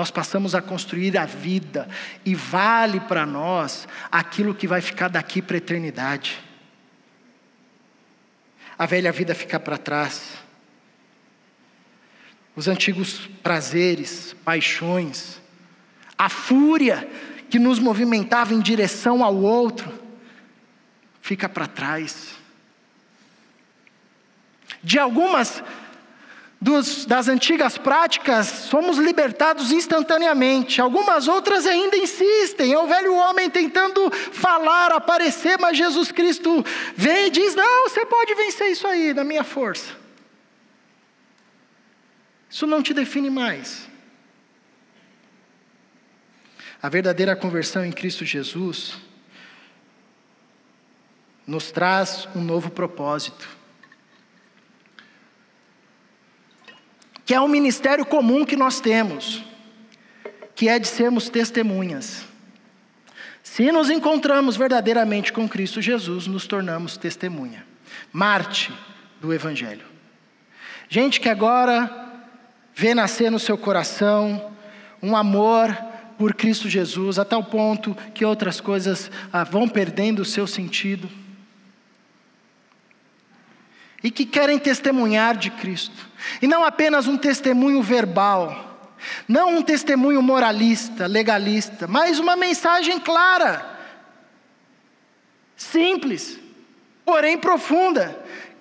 Nós passamos a construir a vida e vale para nós aquilo que vai ficar daqui para a eternidade a velha vida fica para trás. Os antigos prazeres, paixões, a fúria que nos movimentava em direção ao outro, fica para trás. De algumas dos, das antigas práticas, somos libertados instantaneamente. Algumas outras ainda insistem. É o velho homem tentando falar, aparecer, mas Jesus Cristo vem e diz: Não, você pode vencer isso aí, na minha força. Isso não te define mais. A verdadeira conversão em Cristo Jesus nos traz um novo propósito. Que é um ministério comum que nós temos, que é de sermos testemunhas. Se nos encontramos verdadeiramente com Cristo Jesus, nos tornamos testemunha. Marte do Evangelho. Gente que agora vê nascer no seu coração um amor por Cristo Jesus, a tal ponto que outras coisas ah, vão perdendo o seu sentido e que querem testemunhar de Cristo, e não apenas um testemunho verbal, não um testemunho moralista, legalista, mas uma mensagem clara, simples, porém profunda.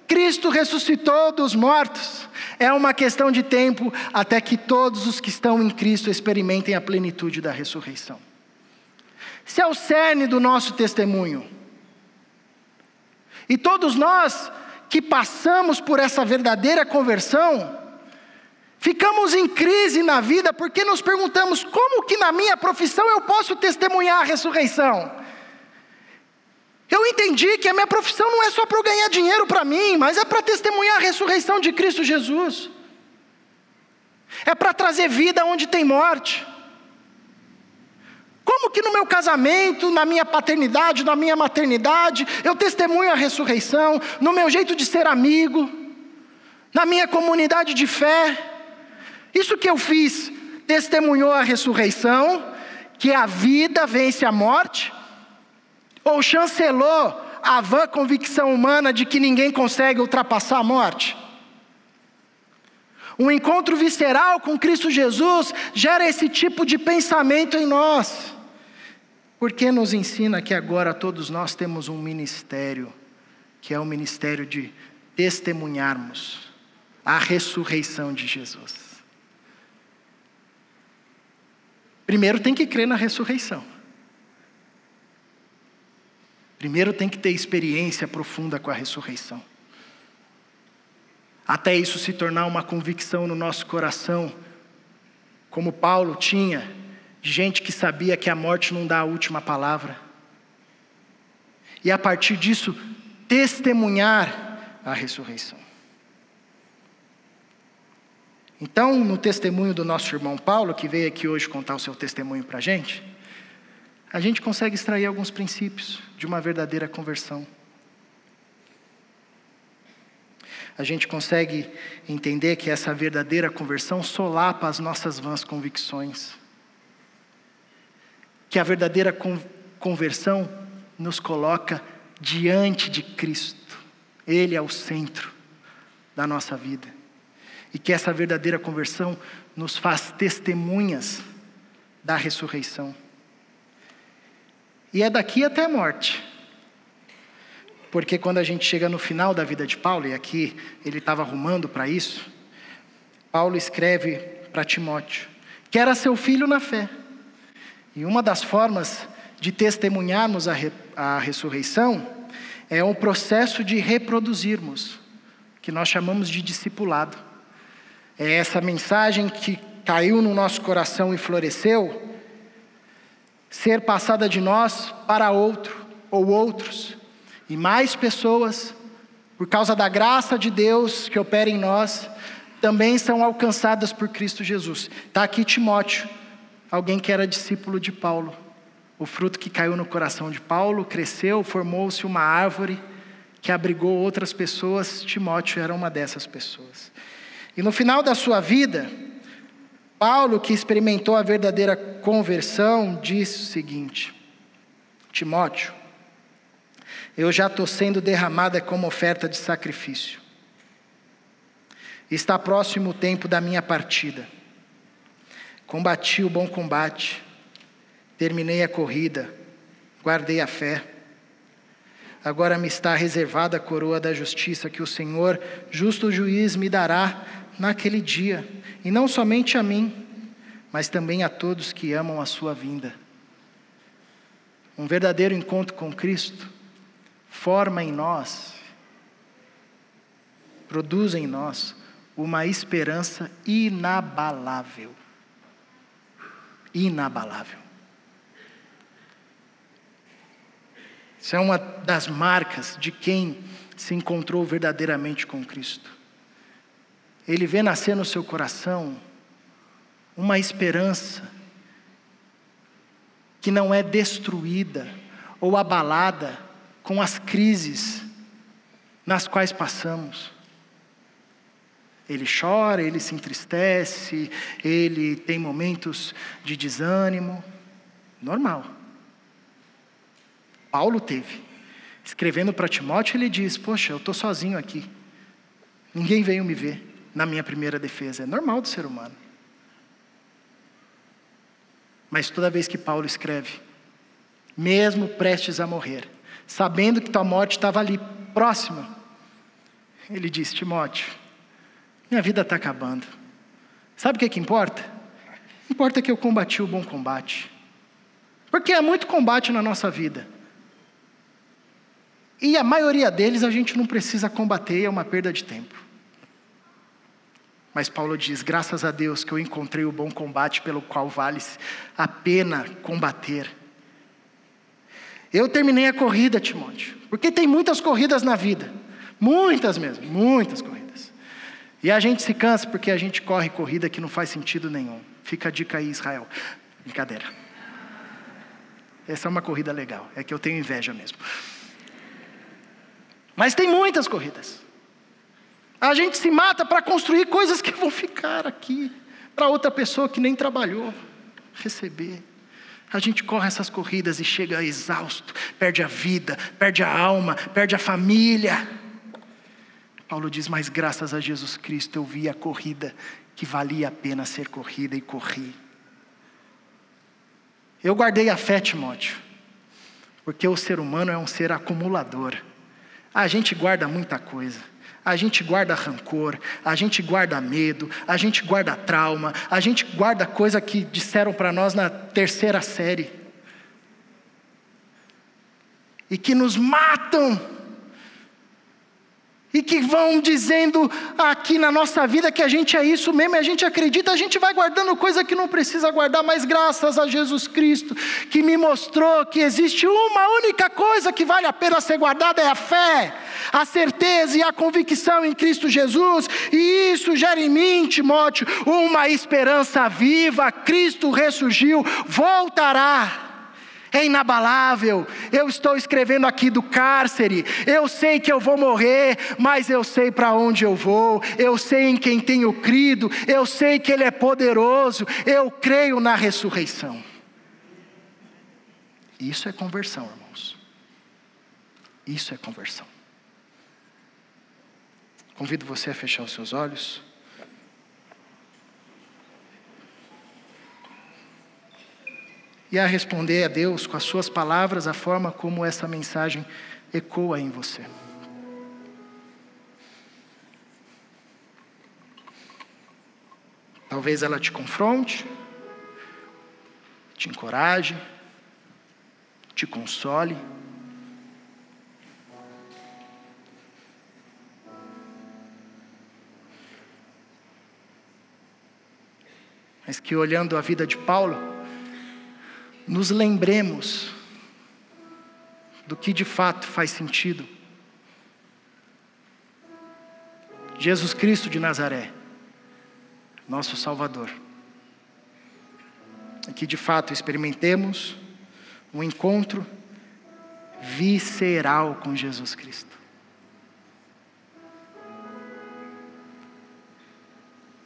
Cristo ressuscitou dos mortos. É uma questão de tempo até que todos os que estão em Cristo experimentem a plenitude da ressurreição. Se é o cerne do nosso testemunho. E todos nós que passamos por essa verdadeira conversão, ficamos em crise na vida porque nos perguntamos como que na minha profissão eu posso testemunhar a ressurreição. Eu entendi que a minha profissão não é só para eu ganhar dinheiro para mim, mas é para testemunhar a ressurreição de Cristo Jesus. É para trazer vida onde tem morte. Como que no meu casamento, na minha paternidade, na minha maternidade, eu testemunho a ressurreição, no meu jeito de ser amigo, na minha comunidade de fé? Isso que eu fiz testemunhou a ressurreição, que a vida vence a morte? Ou chancelou a vã convicção humana de que ninguém consegue ultrapassar a morte? Um encontro visceral com Cristo Jesus gera esse tipo de pensamento em nós. Porque nos ensina que agora todos nós temos um ministério, que é o ministério de testemunharmos a ressurreição de Jesus. Primeiro tem que crer na ressurreição. Primeiro tem que ter experiência profunda com a ressurreição. Até isso se tornar uma convicção no nosso coração, como Paulo tinha gente que sabia que a morte não dá a última palavra. E a partir disso, testemunhar a ressurreição. Então, no testemunho do nosso irmão Paulo, que veio aqui hoje contar o seu testemunho para a gente, a gente consegue extrair alguns princípios de uma verdadeira conversão. A gente consegue entender que essa verdadeira conversão solapa as nossas vãs convicções que a verdadeira conversão nos coloca diante de Cristo. Ele é o centro da nossa vida. E que essa verdadeira conversão nos faz testemunhas da ressurreição. E é daqui até a morte. porque quando a gente chega no final da vida de Paulo, e aqui ele estava arrumando para isso, Paulo escreve para Timóteo, que era seu filho na fé. E uma das formas de testemunharmos a, re, a ressurreição é o processo de reproduzirmos, que nós chamamos de discipulado. É essa mensagem que caiu no nosso coração e floresceu, ser passada de nós para outro ou outros, e mais pessoas, por causa da graça de Deus que opera em nós, também são alcançadas por Cristo Jesus. Está aqui Timóteo, alguém que era discípulo de Paulo. O fruto que caiu no coração de Paulo cresceu, formou-se uma árvore que abrigou outras pessoas. Timóteo era uma dessas pessoas. E no final da sua vida, Paulo, que experimentou a verdadeira conversão, disse o seguinte: Timóteo, eu já estou sendo derramada como oferta de sacrifício. Está próximo o tempo da minha partida. Combati o bom combate, terminei a corrida, guardei a fé. Agora me está reservada a coroa da justiça que o Senhor, justo juiz, me dará naquele dia, e não somente a mim, mas também a todos que amam a sua vinda. Um verdadeiro encontro com Cristo forma em nós, produz em nós uma esperança inabalável. Inabalável. Isso é uma das marcas de quem se encontrou verdadeiramente com Cristo. Ele vê nascer no seu coração uma esperança que não é destruída ou abalada com as crises nas quais passamos. Ele chora, ele se entristece, ele tem momentos de desânimo, normal. Paulo teve. Escrevendo para Timóteo, ele diz: Poxa, eu estou sozinho aqui, ninguém veio me ver na minha primeira defesa. É normal do ser humano. Mas toda vez que Paulo escreve, mesmo prestes a morrer, sabendo que tua morte estava ali, próxima, ele diz: Timóteo, minha vida está acabando. Sabe o que, que importa? Importa que eu combati o bom combate. Porque há muito combate na nossa vida. E a maioria deles a gente não precisa combater, é uma perda de tempo. Mas Paulo diz: graças a Deus que eu encontrei o bom combate pelo qual vale a pena combater. Eu terminei a corrida, Timóteo, porque tem muitas corridas na vida, muitas mesmo, muitas corridas. E a gente se cansa porque a gente corre corrida que não faz sentido nenhum. Fica a dica aí, Israel. Brincadeira. Essa é uma corrida legal, é que eu tenho inveja mesmo. Mas tem muitas corridas. A gente se mata para construir coisas que vão ficar aqui, para outra pessoa que nem trabalhou receber. A gente corre essas corridas e chega exausto, perde a vida, perde a alma, perde a família. Paulo diz: Mas graças a Jesus Cristo eu vi a corrida que valia a pena ser corrida e corri. Eu guardei a fé, Timóteo, porque o ser humano é um ser acumulador. A gente guarda muita coisa. A gente guarda rancor, a gente guarda medo, a gente guarda trauma, a gente guarda coisa que disseram para nós na terceira série. E que nos matam e que vão dizendo aqui na nossa vida que a gente é isso mesmo, e a gente acredita, a gente vai guardando coisa que não precisa guardar, mas graças a Jesus Cristo, que me mostrou que existe uma única coisa que vale a pena ser guardada: é a fé, a certeza e a convicção em Cristo Jesus, e isso gera em mim, Timóteo, uma esperança viva: Cristo ressurgiu, voltará é inabalável. Eu estou escrevendo aqui do cárcere. Eu sei que eu vou morrer, mas eu sei para onde eu vou. Eu sei em quem tenho crido. Eu sei que Ele é poderoso. Eu creio na ressurreição. Isso é conversão, irmãos. Isso é conversão. Convido você a fechar os seus olhos. E a responder a Deus com as suas palavras a forma como essa mensagem ecoa em você. Talvez ela te confronte, te encoraje, te console. Mas que olhando a vida de Paulo, nos lembremos do que de fato faz sentido. Jesus Cristo de Nazaré, nosso Salvador. Que de fato experimentemos um encontro visceral com Jesus Cristo.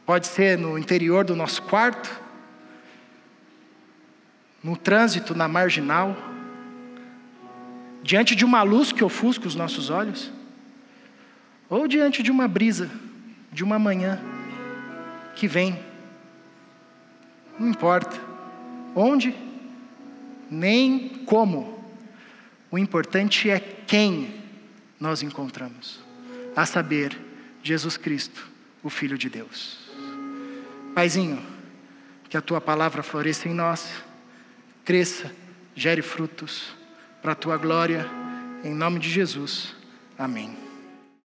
Pode ser no interior do nosso quarto, no trânsito, na marginal, diante de uma luz que ofusca os nossos olhos, ou diante de uma brisa, de uma manhã que vem. Não importa onde, nem como. O importante é quem nós encontramos, a saber, Jesus Cristo, o Filho de Deus. Paizinho, que a tua palavra floresça em nós, cresça, gere frutos para a tua glória, em nome de Jesus. Amém.